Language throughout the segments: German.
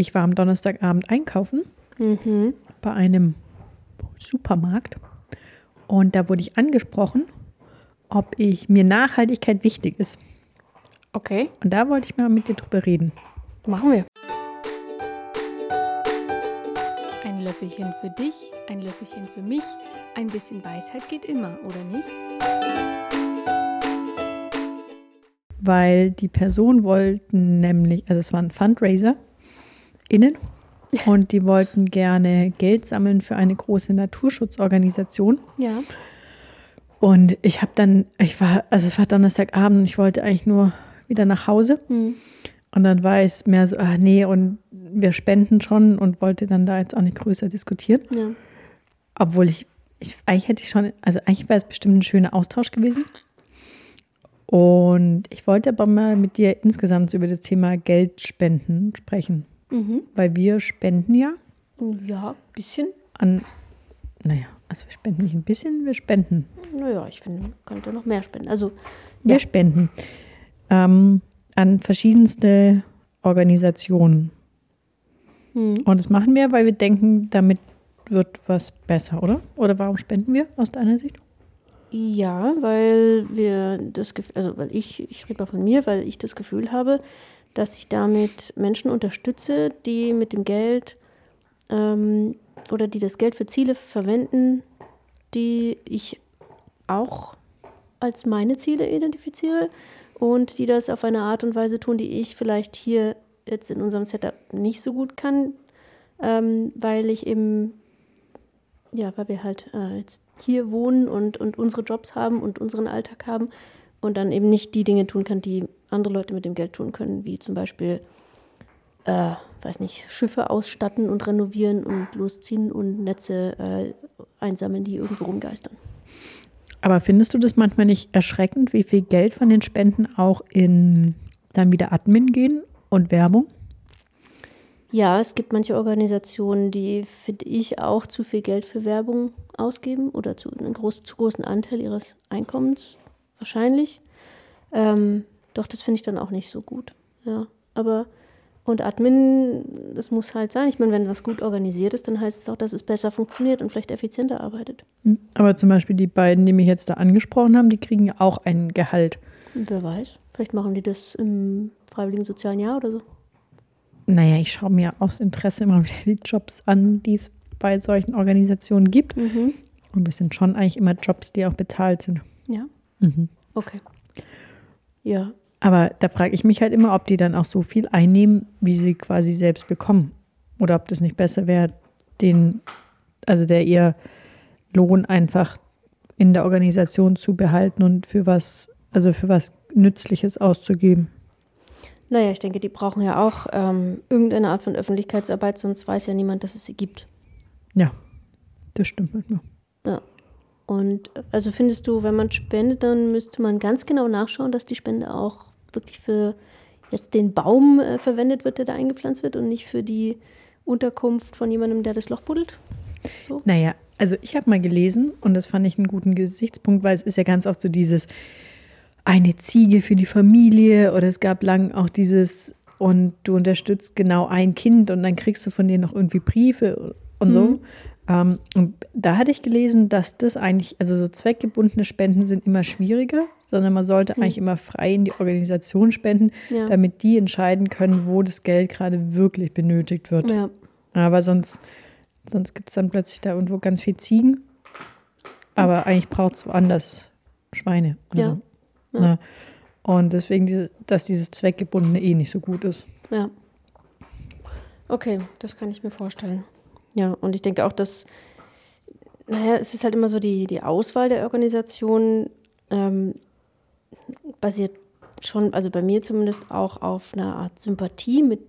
ich war am Donnerstagabend einkaufen Mhm. bei einem Supermarkt und da wurde ich angesprochen, ob ich mir Nachhaltigkeit wichtig ist. Okay, Und da wollte ich mal mit dir drüber reden. machen wir. Ein Löffelchen für dich, ein Löffelchen für mich. Ein bisschen Weisheit geht immer, oder nicht? weil die Person wollten nämlich, also es waren Fundraiser innen und die wollten gerne Geld sammeln für eine große Naturschutzorganisation. Ja. Und ich habe dann, ich war, also es war Donnerstagabend und ich wollte eigentlich nur wieder nach Hause. Hm. Und dann war es mehr so, ach nee, und wir spenden schon und wollte dann da jetzt auch nicht größer diskutieren. Ja. Obwohl ich, ich eigentlich hätte ich schon, also eigentlich wäre es bestimmt ein schöner Austausch gewesen. Und ich wollte aber mal mit dir insgesamt über das Thema Geldspenden sprechen. Mhm. Weil wir spenden ja Ja, bisschen. an, naja, also wir spenden nicht ein bisschen, wir spenden. Naja, ich finde, man könnte noch mehr spenden. Also, Wir Ja. spenden ähm, an verschiedenste Organisationen. hm. Und das machen wir, weil wir denken, damit wird was besser, oder? Oder warum spenden wir aus deiner Sicht? Ja, weil wir das Gefühl, also weil ich, ich rede mal von mir, weil ich das Gefühl habe, dass ich damit Menschen unterstütze, die mit dem Geld ähm, oder die das Geld für Ziele verwenden, die ich auch als meine Ziele identifiziere und die das auf eine Art und Weise tun, die ich vielleicht hier jetzt in unserem Setup nicht so gut kann, ähm, weil ich eben ja, weil wir halt äh, jetzt hier wohnen und, und unsere Jobs haben und unseren Alltag haben und dann eben nicht die Dinge tun kann, die andere Leute mit dem Geld tun können, wie zum Beispiel, äh, weiß nicht, Schiffe ausstatten und renovieren und losziehen und Netze äh, einsammeln, die irgendwo rumgeistern. Aber findest du das manchmal nicht erschreckend, wie viel Geld von den Spenden auch in dann wieder Admin gehen und Werbung? Ja, es gibt manche Organisationen, die, finde ich, auch zu viel Geld für Werbung ausgeben oder zu einen groß, zu großen Anteil ihres Einkommens wahrscheinlich. Ähm, doch, das finde ich dann auch nicht so gut. Ja, aber und Admin, das muss halt sein. Ich meine, wenn was gut organisiert ist, dann heißt es auch, dass es besser funktioniert und vielleicht effizienter arbeitet. Hm. Aber zum Beispiel die beiden, die mich jetzt da angesprochen haben, die kriegen ja auch ein Gehalt. Wer weiß, vielleicht machen die das im freiwilligen sozialen Jahr oder so. Naja, ich schaue mir aus Interesse immer wieder die Jobs an, die es bei solchen Organisationen gibt. Mhm. Und das sind schon eigentlich immer Jobs, die auch bezahlt sind. Ja, Mhm. okay. Ja, Aber da frage ich mich halt immer, ob die dann auch so viel einnehmen, wie sie quasi selbst bekommen. Oder ob das nicht besser wäre, den, also der ihr Lohn einfach in der Organisation zu behalten und für was, also für was Nützliches auszugeben. Naja, ich denke, die brauchen ja auch ähm, irgendeine Art von Öffentlichkeitsarbeit, sonst weiß ja niemand, dass es sie gibt. Ja, das stimmt manchmal. Ja. Und also findest du, wenn man spendet, dann müsste man ganz genau nachschauen, dass die Spende auch wirklich für jetzt den Baum äh, verwendet wird, der da eingepflanzt wird und nicht für die Unterkunft von jemandem, der das Loch buddelt? So? Naja, also ich habe mal gelesen und das fand ich einen guten Gesichtspunkt, weil es ist ja ganz oft so dieses eine Ziege für die Familie oder es gab lang auch dieses und du unterstützt genau ein Kind und dann kriegst du von denen noch irgendwie Briefe und so. Ähm, und da hatte ich gelesen, dass das eigentlich, also so zweckgebundene Spenden sind immer schwieriger, sondern man sollte eigentlich immer frei in die Organisation spenden, Ja. damit die entscheiden können, wo das Geld gerade wirklich benötigt wird. Ja. Aber sonst, sonst gibt es dann plötzlich da irgendwo ganz viel Ziegen. Aber eigentlich braucht es woanders Schweine. Ja. so. Ja. Ne? Und deswegen, diese, dass dieses Zweckgebundene eh nicht so gut ist. Ja. Okay, das kann ich mir vorstellen. Ja, und ich denke auch, dass, naja, es ist halt immer so die, die Auswahl der Organisation ähm, basiert schon, also bei mir zumindest auch auf einer Art Sympathie mit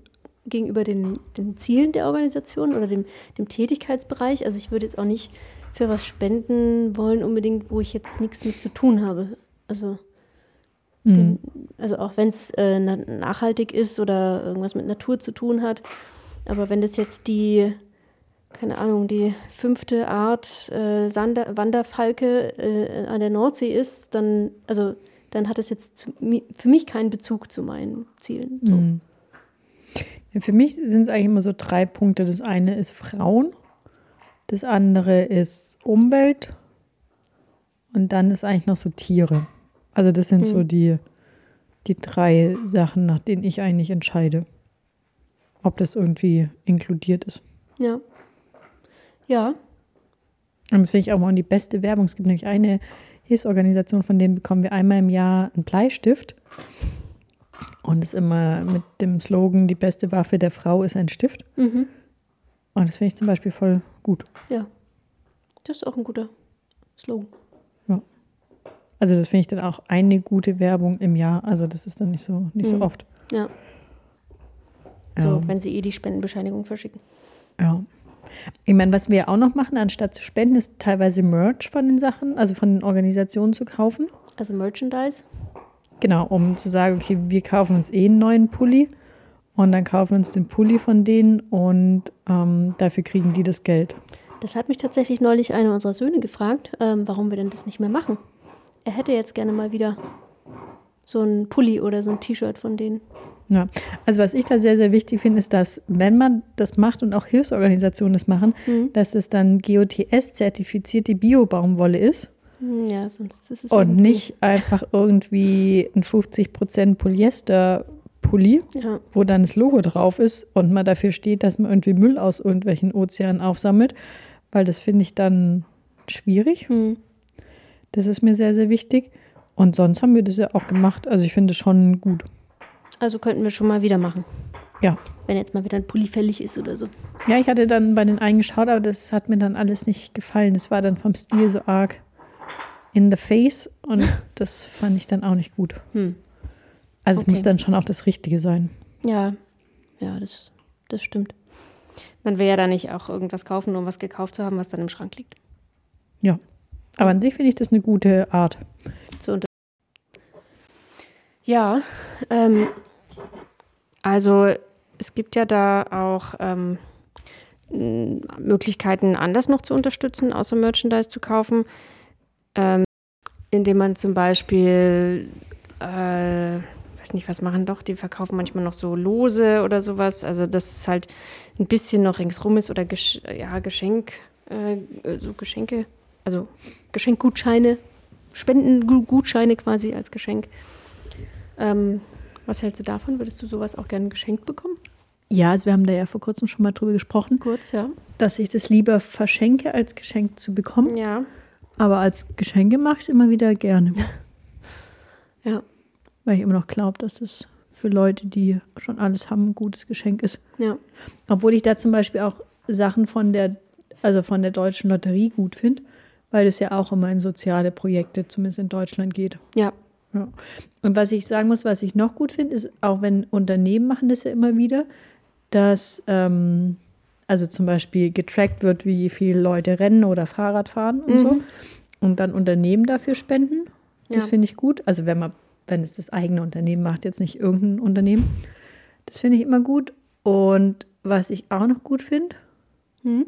gegenüber den, den Zielen der Organisation oder dem, dem Tätigkeitsbereich. Also ich würde jetzt auch nicht für was spenden wollen, unbedingt, wo ich jetzt nichts mit zu tun habe. Also den, also auch wenn es äh, na nachhaltig ist oder irgendwas mit Natur zu tun hat. Aber wenn das jetzt die, keine Ahnung, die fünfte Art äh, Sander, Wanderfalke äh, an der Nordsee ist, dann, also, dann hat es jetzt zu, für mich keinen Bezug zu meinen Zielen. So. Mhm. Für mich sind es eigentlich immer so drei Punkte. Das eine ist Frauen, das andere ist Umwelt und dann ist eigentlich noch so Tiere. Also das sind so Hm. die, die drei Sachen, nach denen ich eigentlich entscheide, ob das irgendwie inkludiert ist. Ja. Ja. Und das finde ich auch mal die beste Werbung. Es gibt nämlich eine Hilfsorganisation, von denen bekommen wir einmal im Jahr einen Bleistift. Und es ist immer mit dem Slogan, die beste Waffe der Frau ist ein Stift. Mhm. Und das finde ich zum Beispiel voll gut. Ja. Das ist auch ein guter Slogan. Also das finde ich dann auch eine gute Werbung im Jahr. Also das ist dann nicht so, nicht so Mhm. oft. Ja. Ja. So, wenn sie eh die Spendenbescheinigung verschicken. Ja. Ich meine, was wir auch noch machen, anstatt zu spenden, ist teilweise Merch von den Sachen, also von den Organisationen zu kaufen. Also Merchandise. Genau, um zu sagen, okay, wir kaufen uns eh einen neuen Pulli und dann kaufen wir uns den Pulli von denen und ähm, dafür kriegen die das Geld. Das hat mich tatsächlich neulich einer unserer Söhne gefragt, ähm, warum wir denn das nicht mehr machen. Er hätte jetzt gerne mal wieder so ein Pulli oder so ein T-Shirt von denen. Ja, also was ich da sehr, sehr wichtig finde, ist, dass wenn man das macht und auch Hilfsorganisationen das machen, Mhm. dass es dann GOTS-zertifizierte Bio-Baumwolle ist Hm, Ja, sonst ist es und nicht einfach irgendwie ein 50% Polyester-Pulli, Ja, wo dann das Logo drauf ist und man dafür steht, dass man irgendwie Müll aus irgendwelchen Ozeanen aufsammelt, weil das finde ich dann schwierig. hm. Das ist mir sehr, sehr wichtig. Und sonst haben wir das ja auch gemacht. Also ich finde es schon gut. Also könnten wir schon mal wieder machen. Ja. Wenn jetzt mal wieder ein Pulli fällig ist oder so. Ja, ich hatte dann bei den einen geschaut, aber das hat mir dann alles nicht gefallen. Das war dann vom Stil so arg in the face und das fand ich dann auch nicht gut. Hm. Also es Okay. muss dann schon auch das Richtige sein. Ja, ja, das, das stimmt. Man will ja da nicht auch irgendwas kaufen, um was gekauft zu haben, was dann im Schrank liegt. Ja. Aber an sich finde ich das eine gute Art. Zu ja, ähm, also es gibt ja da auch ähm, Möglichkeiten, anders noch zu unterstützen, außer Merchandise zu kaufen, ähm, indem man zum Beispiel, äh, weiß nicht, was machen doch, die verkaufen manchmal noch so Lose oder sowas, also dass es halt ein bisschen noch ringsrum ist oder Gesch ja, Geschenk, äh, so Geschenke, also Geschenkgutscheine, Spendengutscheine quasi als Geschenk. Ähm, was hältst du davon? Würdest du sowas auch gerne geschenkt bekommen? Ja, also wir haben da ja vor kurzem schon mal drüber gesprochen, Kurz, ja. dass ich das lieber verschenke, als Geschenk zu bekommen. Ja. Aber als Geschenke mache ich es immer wieder gerne. Ja. Weil ich immer noch glaube, dass es für Leute, die schon alles haben, ein gutes Geschenk ist. Ja. Obwohl ich da zum Beispiel auch Sachen von der, also von der deutschen Lotterie gut finde, weil es ja auch immer in soziale Projekte, zumindest in Deutschland, geht. Ja. Ja. Und was ich sagen muss, was ich noch gut finde, ist, auch wenn Unternehmen machen das ja immer wieder, dass ähm, also zum Beispiel getrackt wird, wie viele Leute rennen oder Fahrrad fahren und so. Und dann Unternehmen dafür spenden. Das Ja. finde ich gut. Also wenn man, wenn es das eigene Unternehmen macht, jetzt nicht irgendein Unternehmen. Das finde ich immer gut. Und was ich auch noch gut finde, Hm?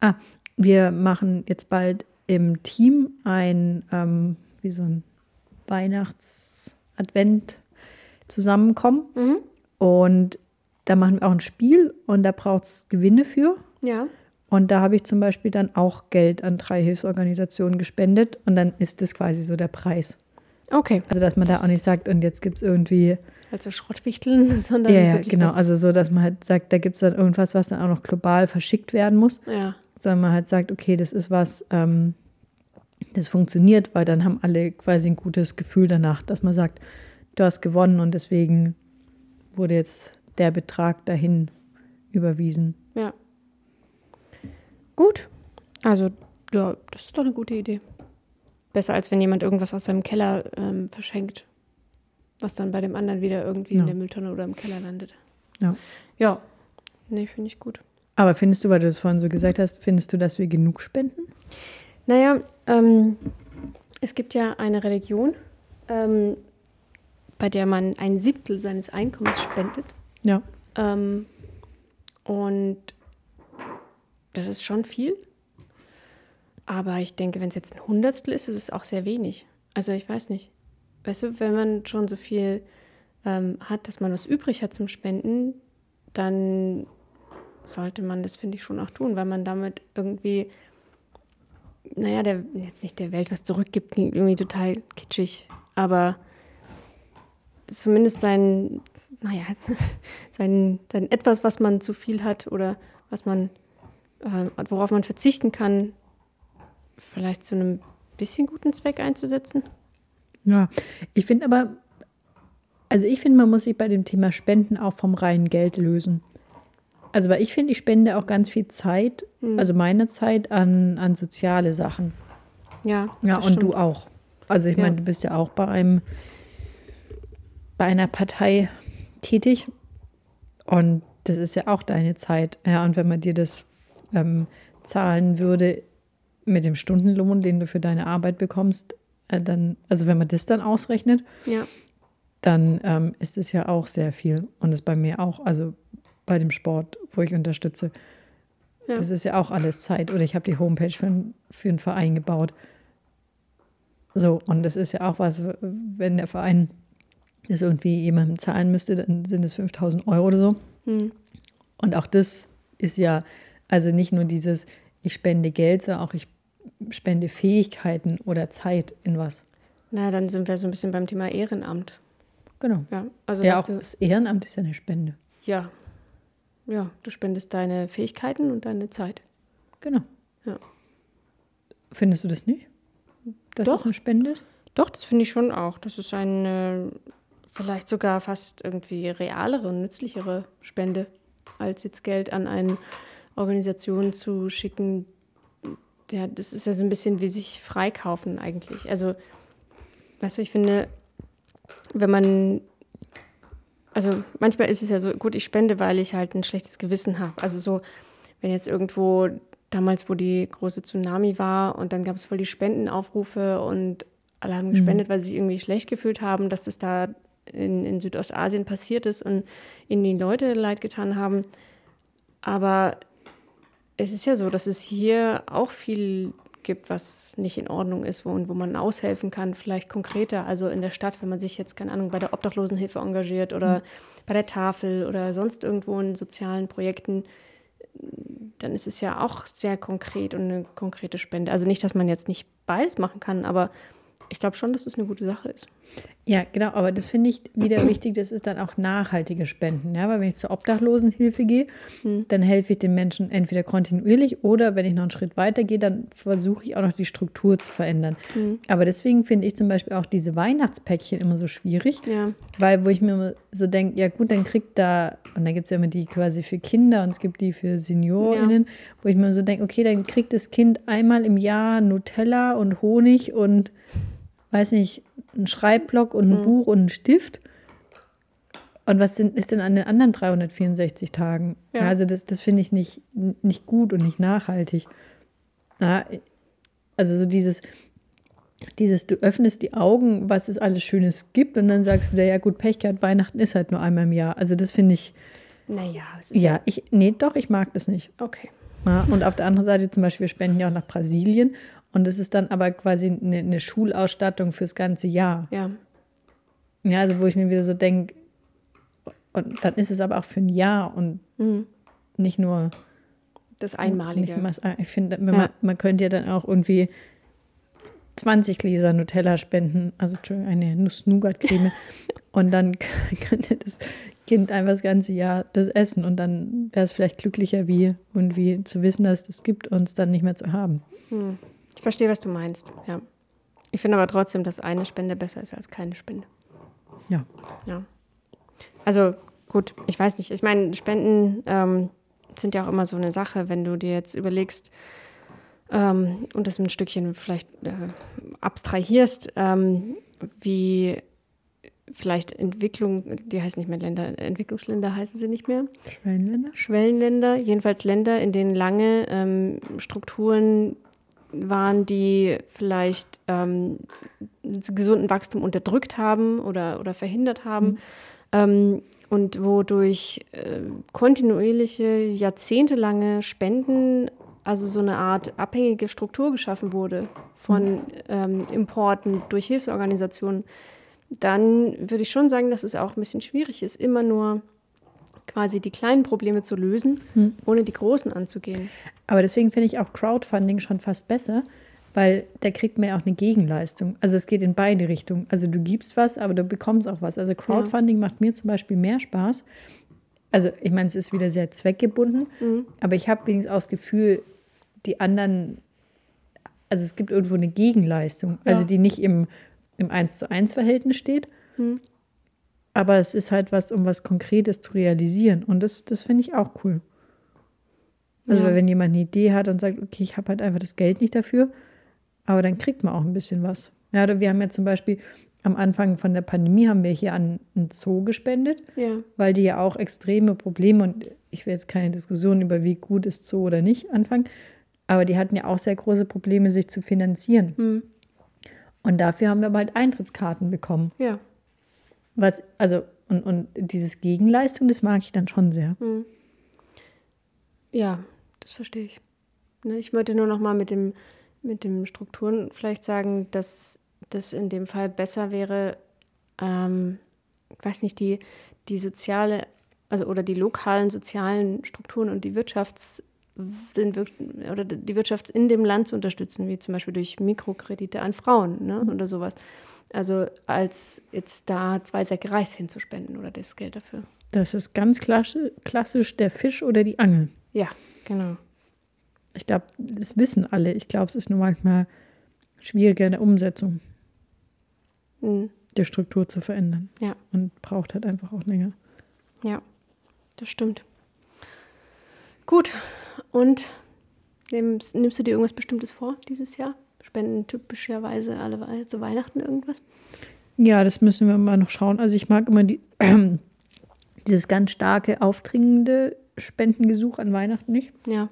Ah, wir machen jetzt bald im Team ein, ähm, wie so ein Weihnachts-Advent zusammenkommen. Mhm. Und da machen wir auch ein Spiel und da braucht es Gewinne für. Ja. Und da habe ich zum Beispiel dann auch Geld an drei Hilfsorganisationen gespendet und dann ist das quasi so der Preis. Okay. Also dass man da auch nicht sagt, und jetzt gibt es irgendwie Also Schrottwichteln, sondern ja, ja, genau. Also so, dass man halt sagt, da gibt es dann irgendwas, was dann auch noch global verschickt werden muss. ja. sondern man halt sagt, okay, das ist was, ähm, das funktioniert, weil dann haben alle quasi ein gutes Gefühl danach, dass man sagt, du hast gewonnen und deswegen wurde jetzt der Betrag dahin überwiesen. Ja. Gut. Also, ja, das ist doch eine gute Idee. Besser als wenn jemand irgendwas aus seinem Keller ähm, verschenkt, was dann bei dem anderen wieder irgendwie Ja. in der Mülltonne oder im Keller landet. Ja. Ja. Nee, finde ich gut. Aber findest du, weil du das vorhin so gesagt hast, findest du, dass wir genug spenden? Naja, ähm, es gibt ja eine Religion, ähm, bei der man ein Siebtel seines Einkommens spendet. Ja. Ähm, und das ist schon viel. Aber ich denke, wenn es jetzt ein Hundertstel ist, ist es auch sehr wenig. Also ich weiß nicht. Weißt du, wenn man schon so viel ähm, hat, dass man was übrig hat zum Spenden, dann sollte man das, finde ich, schon auch tun, weil man damit irgendwie, naja, der, jetzt nicht der Welt was zurückgibt, klingt irgendwie total kitschig, aber zumindest sein, naja, sein, sein etwas, was man zu viel hat oder was man, äh, worauf man verzichten kann, vielleicht zu einem bisschen guten Zweck einzusetzen. Ja, ich finde aber, also ich finde, man muss sich bei dem Thema Spenden auch vom reinen Geld lösen. Also, weil ich finde, ich spende auch ganz viel Zeit, Hm. also meine Zeit an, an soziale Sachen. Ja, Ja, und stimmt. du auch. Also ich Ja. meine, du bist ja auch bei einem, bei einer Partei tätig. Und das ist ja auch deine Zeit. Ja, und wenn man dir das ähm, zahlen würde mit dem Stundenlohn, den du für deine Arbeit bekommst, äh, dann, also wenn man das dann ausrechnet, Ja, dann ähm, ist es ja auch sehr viel. Und das bei mir auch, also bei dem Sport, wo ich unterstütze. Ja. Das ist ja auch alles Zeit. Oder ich habe die Homepage für, einen- für einen Verein gebaut. So, und das ist ja auch was, wenn der Verein das irgendwie jemandem zahlen müsste, dann sind es 5000 Euro oder so. hm. Und auch das ist ja, also nicht nur dieses, ich spende Geld, sondern auch ich spende Fähigkeiten oder Zeit in was. na, dann sind wir so ein bisschen beim Thema Ehrenamt. Genau. Ja, also Ja, auch das Ehrenamt ist ja eine Spende. ja, ja, du spendest deine Fähigkeiten und deine Zeit. Genau. Ja. Findest du das nicht? Dass Doch. das eine Spende ist? Doch, das finde ich schon auch. Das ist eine vielleicht sogar fast irgendwie realere und nützlichere Spende, als jetzt Geld an eine Organisation zu schicken. Ja, das ist ja so ein bisschen wie sich freikaufen eigentlich. Also, weißt du, ich finde, wenn man, also manchmal ist es ja so, gut, ich spende, weil ich halt ein schlechtes Gewissen habe. Also so, wenn jetzt irgendwo damals, wo die große Tsunami war und dann gab es voll die Spendenaufrufe und alle haben gespendet, weil sie sich irgendwie schlecht gefühlt haben, dass das da in, in Südostasien passiert ist und ihnen die Leute leid getan haben. Aber es ist ja so, dass es hier auch viel gibt, was nicht in Ordnung ist wo, und wo man aushelfen kann, vielleicht konkreter. Also in der Stadt, wenn man sich jetzt, keine Ahnung, bei der Obdachlosenhilfe engagiert oder bei der Tafel oder sonst irgendwo in sozialen Projekten, dann ist es ja auch sehr konkret und eine konkrete Spende. Also nicht, dass man jetzt nicht beides machen kann, aber ich glaube schon, dass es eine gute Sache ist. Ja, genau, aber das finde ich wieder wichtig, das ist dann auch nachhaltige Spenden. Ja? Weil wenn ich zur Obdachlosenhilfe gehe, dann helfe ich den Menschen entweder kontinuierlich oder wenn ich noch einen Schritt weiter gehe, dann versuche ich auch noch die Struktur zu verändern. Aber deswegen finde ich zum Beispiel auch diese Weihnachtspäckchen immer so schwierig, Ja. weil wo ich mir so denke, ja gut, dann kriegt da, und dann gibt es ja immer die quasi für Kinder und es gibt die für SeniorInnen, wo ich mir so denke, okay, dann kriegt das Kind einmal im Jahr Nutella und Honig und weiß nicht, einen Schreibblock und ein Buch und einen Stift. Und was sind, ist denn an den anderen 364 Tagen? Ja. Also das, das finde ich nicht, nicht gut und nicht nachhaltig. Na, also so dieses, dieses, du öffnest die Augen, was es alles Schönes gibt und dann sagst du wieder, ja gut, Pech gehabt, Weihnachten ist halt nur einmal im Jahr. Also das finde ich, Naja, es ist ja, ich, nee, doch, ich mag das nicht. Okay. Ja, und auf der anderen Seite zum Beispiel, wir spenden ja auch nach Brasilien und das ist dann aber quasi eine, eine Schulausstattung fürs ganze Jahr. Ja. Ja, also wo ich mir wieder so denke, und dann ist es aber auch für ein Jahr und nicht nur Das Einmalige. Mal, ich finde, Ja. man, man könnte ja dann auch irgendwie 20 Gläser Nutella spenden, also Entschuldigung, eine Nuss-Nougat-Creme. und dann könnte das Kind einfach das ganze Jahr das essen und dann wäre es vielleicht glücklicher, wie und wie zu wissen, dass es das gibt und es dann nicht mehr zu haben. Ich verstehe, was du meinst. Ja. Ich finde aber trotzdem, dass eine Spende besser ist als keine Spende. Ja. Ja. Also gut, ich weiß nicht. Ich meine, Spenden ähm, sind ja auch immer so eine Sache, wenn du dir jetzt überlegst ähm, und das ein Stückchen vielleicht äh, abstrahierst, ähm, wie vielleicht Entwicklung, die heißen nicht mehr Länder, Entwicklungsländer heißen sie nicht mehr. Schwellenländer? Schwellenländer, jedenfalls Länder, in denen lange ähm, Strukturen waren, die vielleicht ähm, gesunden Wachstum unterdrückt haben oder, oder verhindert haben. Ähm, und wo durch äh, kontinuierliche, jahrzehntelange Spenden, also so eine Art abhängige Struktur geschaffen wurde von ähm, Importen durch Hilfsorganisationen, dann würde ich schon sagen, dass es auch ein bisschen schwierig ist, immer nur quasi die kleinen Probleme zu lösen, Hm. ohne die großen anzugehen. Aber deswegen finde ich auch Crowdfunding schon fast besser, weil da kriegt man ja auch eine Gegenleistung. Also es geht in beide Richtungen. Also du gibst was, aber du bekommst auch was. Also Crowdfunding macht mir zum Beispiel mehr Spaß. Also ich meine, es ist wieder sehr zweckgebunden, aber ich habe wenigstens auch das Gefühl, die anderen, also es gibt irgendwo eine Gegenleistung, also Ja. die nicht im, im 1 zu 1 Verhältnis steht. Aber es ist halt was, um was Konkretes zu realisieren. Und das, das finde ich auch cool. Also Ja. wenn jemand eine Idee hat und sagt, okay, ich habe halt einfach das Geld nicht dafür, aber dann kriegt man auch ein bisschen was. Ja, oder wir haben ja zum Beispiel am Anfang von der Pandemie haben wir hier an einen Zoo gespendet, Ja. weil die ja auch extreme Probleme und ich will jetzt keine Diskussion über wie gut ist Zoo oder nicht anfangen, aber die hatten ja auch sehr große Probleme, sich zu finanzieren. Hm. Und dafür haben wir aber halt Eintrittskarten bekommen. Ja. Was, also, und, und dieses Gegenleistung, das mag ich dann schon sehr. Ja, das verstehe ich. Ne, ich wollte nur noch mal mit dem mit dem Strukturen vielleicht sagen, dass das in dem Fall besser wäre, ähm, ich weiß nicht, die, die soziale, also oder die lokalen sozialen Strukturen und die Wirtschafts den Wir oder die Wirtschaft in dem Land zu unterstützen, wie zum Beispiel durch Mikrokredite an Frauen ne, oder sowas. Also als jetzt da zwei Säcke Reis hinzuspenden oder das Geld dafür. Das ist ganz klassisch, klassisch der Fisch oder die Angel. Ja, genau. Ich glaube, das wissen alle. Ich glaube, es ist nur manchmal schwieriger in der Umsetzung, Mhm. die Struktur zu verändern. Ja. Und braucht halt einfach auch länger. Ja, das stimmt. Gut, und nimmst, nimmst du dir irgendwas Bestimmtes vor dieses Jahr? Spenden typischerweise alle zu Weihnachten irgendwas? Ja, das müssen wir mal noch schauen. Also ich mag immer die, dieses ganz starke, aufdringende Spendengesuch an Weihnachten nicht. Ja,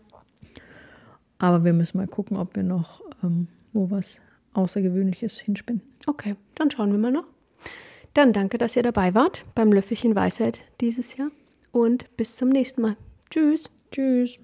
Aber wir müssen mal gucken, ob wir noch ähm, wo was Außergewöhnliches hinspenden. okay, dann schauen wir mal noch. Dann danke, dass ihr dabei wart beim Löffelchen Weisheit dieses Jahr und bis zum nächsten Mal. Tschüss. Tschüss.